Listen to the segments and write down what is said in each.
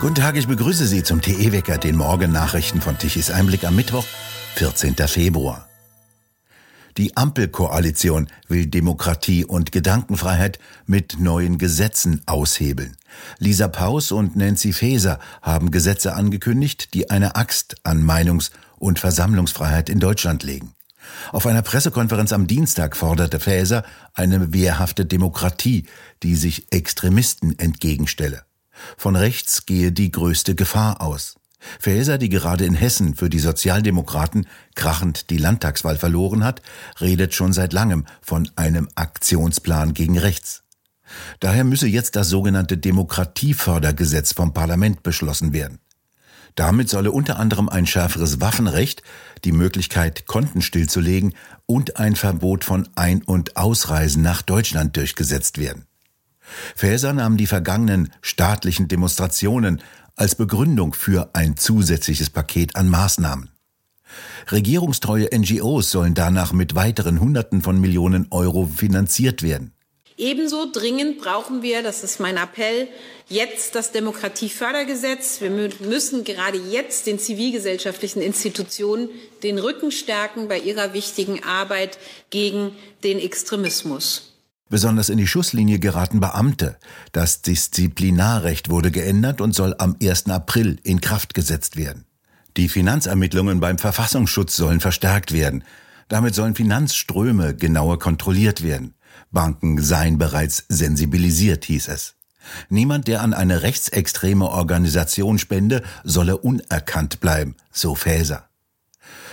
Guten Tag, ich begrüße Sie zum TE-Wecker, den Morgennachrichten von Tichys Einblick am Mittwoch, 14. Februar. Die Ampelkoalition will Demokratie und Gedankenfreiheit mit neuen Gesetzen aushebeln. Lisa Paus und Nancy Faeser haben Gesetze angekündigt, die eine Axt an Meinungs- und Versammlungsfreiheit in Deutschland legen. Auf einer Pressekonferenz am Dienstag forderte Faeser eine wehrhafte Demokratie, die sich Extremisten entgegenstelle. Von rechts gehe die größte Gefahr aus. Faeser, die gerade in Hessen für die Sozialdemokraten krachend die Landtagswahl verloren hat, redet schon seit langem von einem Aktionsplan gegen rechts. Daher müsse jetzt das sogenannte Demokratiefördergesetz vom Parlament beschlossen werden. Damit solle unter anderem ein schärferes Waffenrecht, die Möglichkeit, Konten stillzulegen und ein Verbot von Ein- und Ausreisen nach Deutschland durchgesetzt werden. Faeser nahm die vergangenen staatlichen Demonstrationen als Begründung für ein zusätzliches Paket an Maßnahmen. Regierungstreue NGOs sollen danach mit weiteren Hunderten von Millionen Euro finanziert werden. Ebenso dringend brauchen wir, das ist mein Appell, jetzt das Demokratiefördergesetz. Wir müssen gerade jetzt den zivilgesellschaftlichen Institutionen den Rücken stärken bei ihrer wichtigen Arbeit gegen den Extremismus. Besonders in die Schusslinie geraten Beamte. Das Disziplinarrecht wurde geändert und soll am 1. April in Kraft gesetzt werden. Die Finanzermittlungen beim Verfassungsschutz sollen verstärkt werden. Damit sollen Finanzströme genauer kontrolliert werden. Banken seien bereits sensibilisiert, hieß es. Niemand, der an eine rechtsextreme Organisation spende, solle unerkannt bleiben, so Faeser.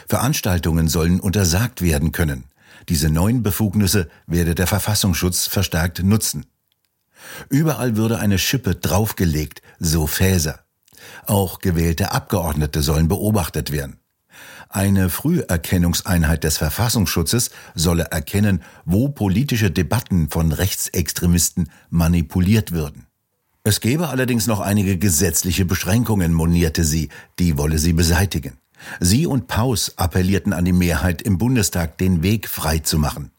Veranstaltungen sollen untersagt werden können. Diese neuen Befugnisse werde der Verfassungsschutz verstärkt nutzen. Überall würde eine Schippe draufgelegt, so Fäser. Auch gewählte Abgeordnete sollen beobachtet werden. Eine Früherkennungseinheit des Verfassungsschutzes solle erkennen, wo politische Debatten von Rechtsextremisten manipuliert würden. Es gäbe allerdings noch einige gesetzliche Beschränkungen, monierte sie, die wolle sie beseitigen. Sie und Paus appellierten an die Mehrheit im Bundestag, den Weg frei zu machen.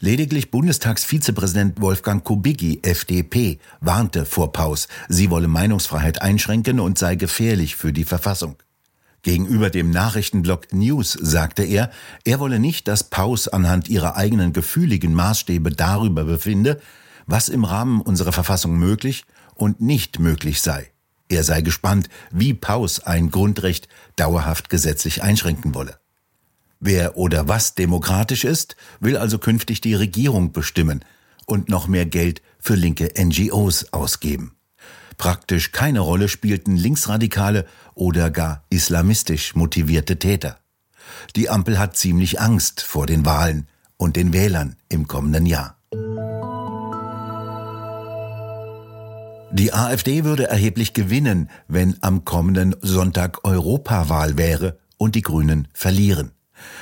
Lediglich Bundestagsvizepräsident Wolfgang Kubicki, FDP, warnte vor Paus, sie wolle Meinungsfreiheit einschränken und sei gefährlich für die Verfassung. Gegenüber dem Nachrichtenblog News sagte er, er wolle nicht, dass Paus anhand ihrer eigenen gefühligen Maßstäbe darüber befinde, was im Rahmen unserer Verfassung möglich und nicht möglich sei. Er sei gespannt, wie Paus ein Grundrecht dauerhaft gesetzlich einschränken wolle. Wer oder was demokratisch ist, will also künftig die Regierung bestimmen und noch mehr Geld für linke NGOs ausgeben. Praktisch keine Rolle spielten linksradikale oder gar islamistisch motivierte Täter. Die Ampel hat ziemlich Angst vor den Wahlen und den Wählern im kommenden Jahr. Die AfD würde erheblich gewinnen, wenn am kommenden Sonntag Europawahl wäre und die Grünen verlieren.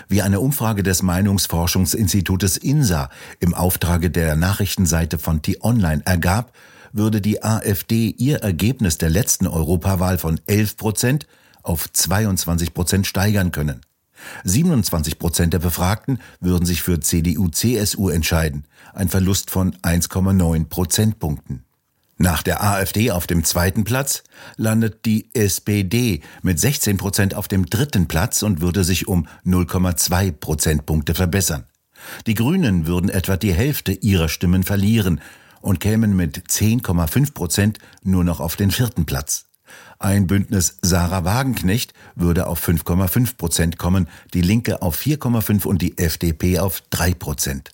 Wie eine Umfrage des Meinungsforschungsinstitutes INSA im Auftrage der Nachrichtenseite von T-Online ergab, würde die AfD ihr Ergebnis der letzten Europawahl von 11 Prozent auf 22 Prozent steigern können. 27 Prozent der Befragten würden sich für CDU-CSU entscheiden, ein Verlust von 1,9 Prozentpunkten. Nach der AfD auf dem zweiten Platz landet die SPD mit 16 Prozent auf dem dritten Platz und würde sich um 0,2 Prozentpunkte verbessern. Die Grünen würden etwa die Hälfte ihrer Stimmen verlieren und kämen mit 10,5 Prozent nur noch auf den vierten Platz. Ein Bündnis Sarah Wagenknecht würde auf 5,5 Prozent kommen, die Linke auf 4,5 und die FDP auf 3 Prozent.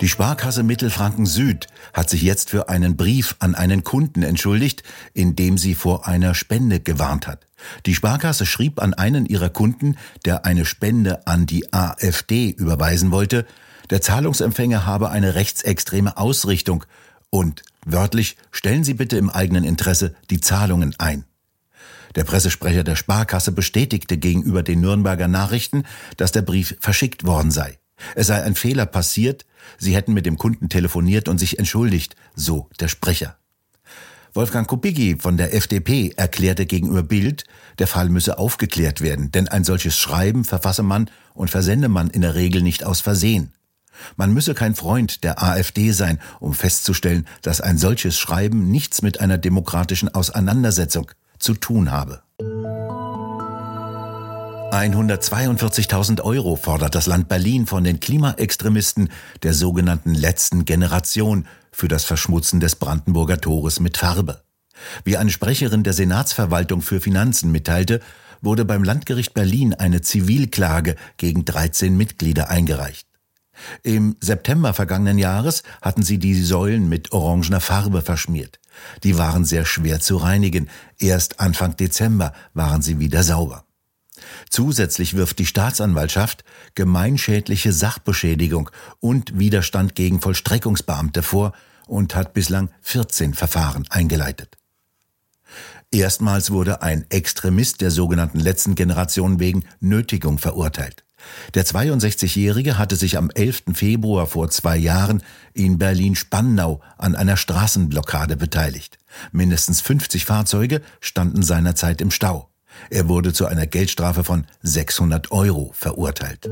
Die Sparkasse Mittelfranken Süd hat sich jetzt für einen Brief an einen Kunden entschuldigt, in dem sie vor einer Spende gewarnt hat. Die Sparkasse schrieb an einen ihrer Kunden, der eine Spende an die AfD überweisen wollte, der Zahlungsempfänger habe eine rechtsextreme Ausrichtung und wörtlich stellen Sie bitte im eigenen Interesse die Zahlungen ein. Der Pressesprecher der Sparkasse bestätigte gegenüber den Nürnberger Nachrichten, dass der Brief verschickt worden sei. Es sei ein Fehler passiert, sie hätten mit dem Kunden telefoniert und sich entschuldigt, so der Sprecher. Wolfgang Kubicki von der FDP erklärte gegenüber Bild, der Fall müsse aufgeklärt werden, denn ein solches Schreiben verfasse man und versende man in der Regel nicht aus Versehen. Man müsse kein Freund der AfD sein, um festzustellen, dass ein solches Schreiben nichts mit einer demokratischen Auseinandersetzung zu tun habe. 142.000 Euro fordert das Land Berlin von den Klimaextremisten der sogenannten letzten Generation für das Verschmutzen des Brandenburger Tores mit Farbe. Wie eine Sprecherin der Senatsverwaltung für Finanzen mitteilte, wurde beim Landgericht Berlin eine Zivilklage gegen 13 Mitglieder eingereicht. Im September vergangenen Jahres hatten sie die Säulen mit orangener Farbe verschmiert. Die waren sehr schwer zu reinigen. Erst Anfang Dezember waren sie wieder sauber. Zusätzlich wirft die Staatsanwaltschaft gemeinschädliche Sachbeschädigung und Widerstand gegen Vollstreckungsbeamte vor und hat bislang 14 Verfahren eingeleitet. Erstmals wurde ein Extremist der sogenannten letzten Generation wegen Nötigung verurteilt. Der 62-Jährige hatte sich am 11. Februar vor zwei Jahren in Berlin-Spandau an einer Straßenblockade beteiligt. Mindestens 50 Fahrzeuge standen seinerzeit im Stau. Er wurde zu einer Geldstrafe von 600 Euro verurteilt.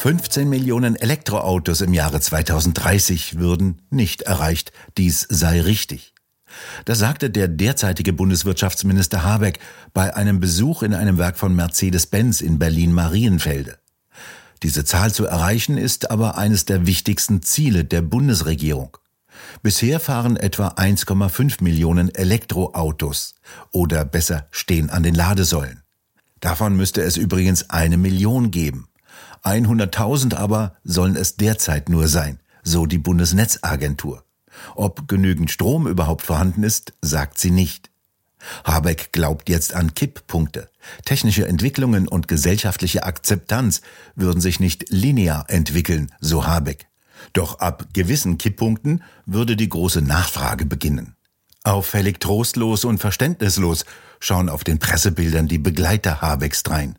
15 Millionen Elektroautos im Jahre 2030 würden nicht erreicht. Dies sei richtig. Das sagte der derzeitige Bundeswirtschaftsminister Habeck bei einem Besuch in einem Werk von Mercedes-Benz in Berlin-Marienfelde. Diese Zahl zu erreichen ist aber eines der wichtigsten Ziele der Bundesregierung. Bisher fahren etwa 1,5 Millionen Elektroautos oder besser stehen an den Ladesäulen. Davon müsste es übrigens eine Million geben. 100.000 aber sollen es derzeit nur sein, so die Bundesnetzagentur. Ob genügend Strom überhaupt vorhanden ist, sagt sie nicht. Habeck glaubt jetzt an Kipppunkte. Technische Entwicklungen und gesellschaftliche Akzeptanz würden sich nicht linear entwickeln, so Habeck. Doch ab gewissen Kipppunkten würde die große Nachfrage beginnen. Auffällig trostlos und verständnislos schauen auf den Pressebildern die Begleiter Habecks drein.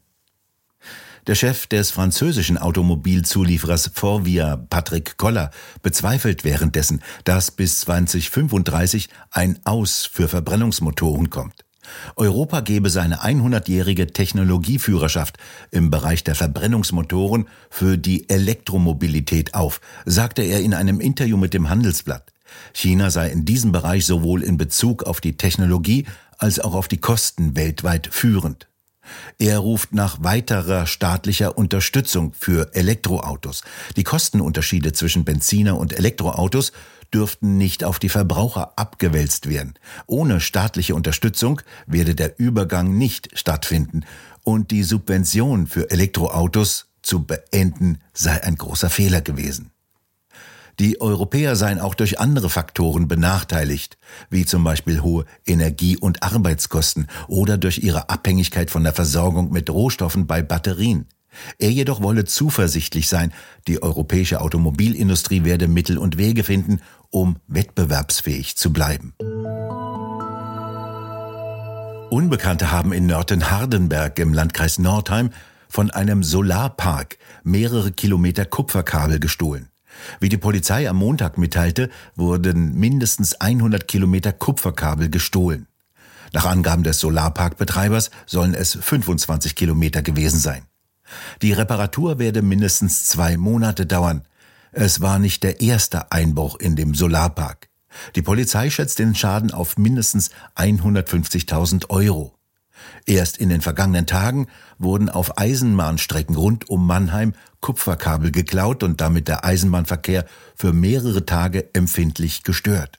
Der Chef des französischen Automobilzulieferers Forvia, Patrick Koller, bezweifelt währenddessen, dass bis 2035 ein Aus für Verbrennungsmotoren kommt. Europa gebe seine 100-jährige Technologieführerschaft im Bereich der Verbrennungsmotoren für die Elektromobilität auf, sagte er in einem Interview mit dem Handelsblatt. China sei in diesem Bereich sowohl in Bezug auf die Technologie als auch auf die Kosten weltweit führend. Er ruft nach weiterer staatlicher Unterstützung für Elektroautos. Die Kostenunterschiede zwischen Benziner und Elektroautos dürften nicht auf die Verbraucher abgewälzt werden. Ohne staatliche Unterstützung werde der Übergang nicht stattfinden und die Subvention für Elektroautos zu beenden sei ein großer Fehler gewesen. Die Europäer seien auch durch andere Faktoren benachteiligt, wie zum Beispiel hohe Energie- und Arbeitskosten oder durch ihre Abhängigkeit von der Versorgung mit Rohstoffen bei Batterien. Er jedoch wolle zuversichtlich sein, die europäische Automobilindustrie werde Mittel und Wege finden, um wettbewerbsfähig zu bleiben. Unbekannte haben in Nörten-Hardenberg im Landkreis Nordheim von einem Solarpark mehrere Kilometer Kupferkabel gestohlen. Wie die Polizei am Montag mitteilte, wurden mindestens 100 Kilometer Kupferkabel gestohlen. Nach Angaben des Solarparkbetreibers sollen es 25 Kilometer gewesen sein. Die Reparatur werde mindestens zwei Monate dauern. Es war nicht der erste Einbruch in dem Solarpark. Die Polizei schätzt den Schaden auf mindestens 150.000 Euro. Erst in den vergangenen Tagen wurden auf Eisenbahnstrecken rund um Mannheim Kupferkabel geklaut und damit der Eisenbahnverkehr für mehrere Tage empfindlich gestört.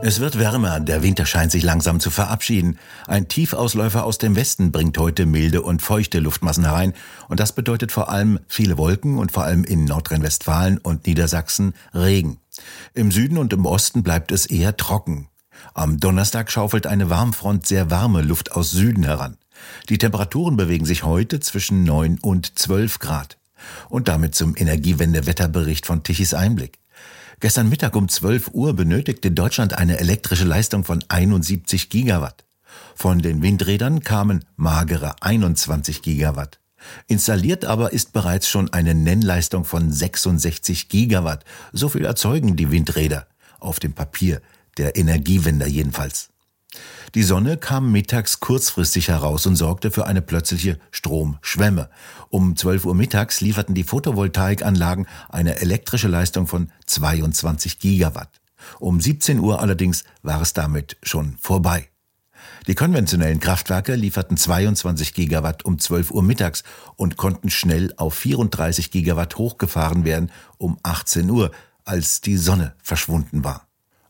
Es wird wärmer, der Winter scheint sich langsam zu verabschieden. Ein Tiefausläufer aus dem Westen bringt heute milde und feuchte Luftmassen herein und das bedeutet vor allem viele Wolken und vor allem in Nordrhein-Westfalen und Niedersachsen Regen. Im Süden und im Osten bleibt es eher trocken. Am Donnerstag schaufelt eine Warmfront sehr warme Luft aus Süden heran. Die Temperaturen bewegen sich heute zwischen 9 und 12 Grad. Und damit zum Energiewende-Wetterbericht von Tichys Einblick. Gestern Mittag um 12 Uhr benötigte Deutschland eine elektrische Leistung von 71 Gigawatt. Von den Windrädern kamen magere 21 Gigawatt. Installiert aber ist bereits schon eine Nennleistung von 66 Gigawatt. So viel erzeugen die Windräder. Auf dem Papier der Energiewender jedenfalls. Die Sonne kam mittags kurzfristig heraus und sorgte für eine plötzliche Stromschwemme. Um 12 Uhr mittags lieferten die Photovoltaikanlagen eine elektrische Leistung von 22 Gigawatt. Um 17 Uhr allerdings war es damit schon vorbei. Die konventionellen Kraftwerke lieferten 22 Gigawatt um 12 Uhr mittags und konnten schnell auf 34 Gigawatt hochgefahren werden um 18 Uhr, als die Sonne verschwunden war.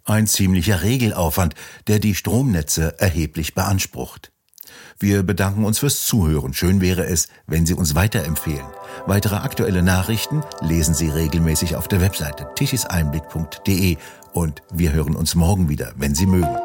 Ein ziemlicher Regelaufwand, der die Stromnetze erheblich beansprucht. Wir bedanken uns fürs Zuhören. Schön wäre es, wenn Sie uns weiterempfehlen. Weitere aktuelle Nachrichten lesen Sie regelmäßig auf der Webseite tischiseinblick.de und wir hören uns morgen wieder, wenn Sie mögen.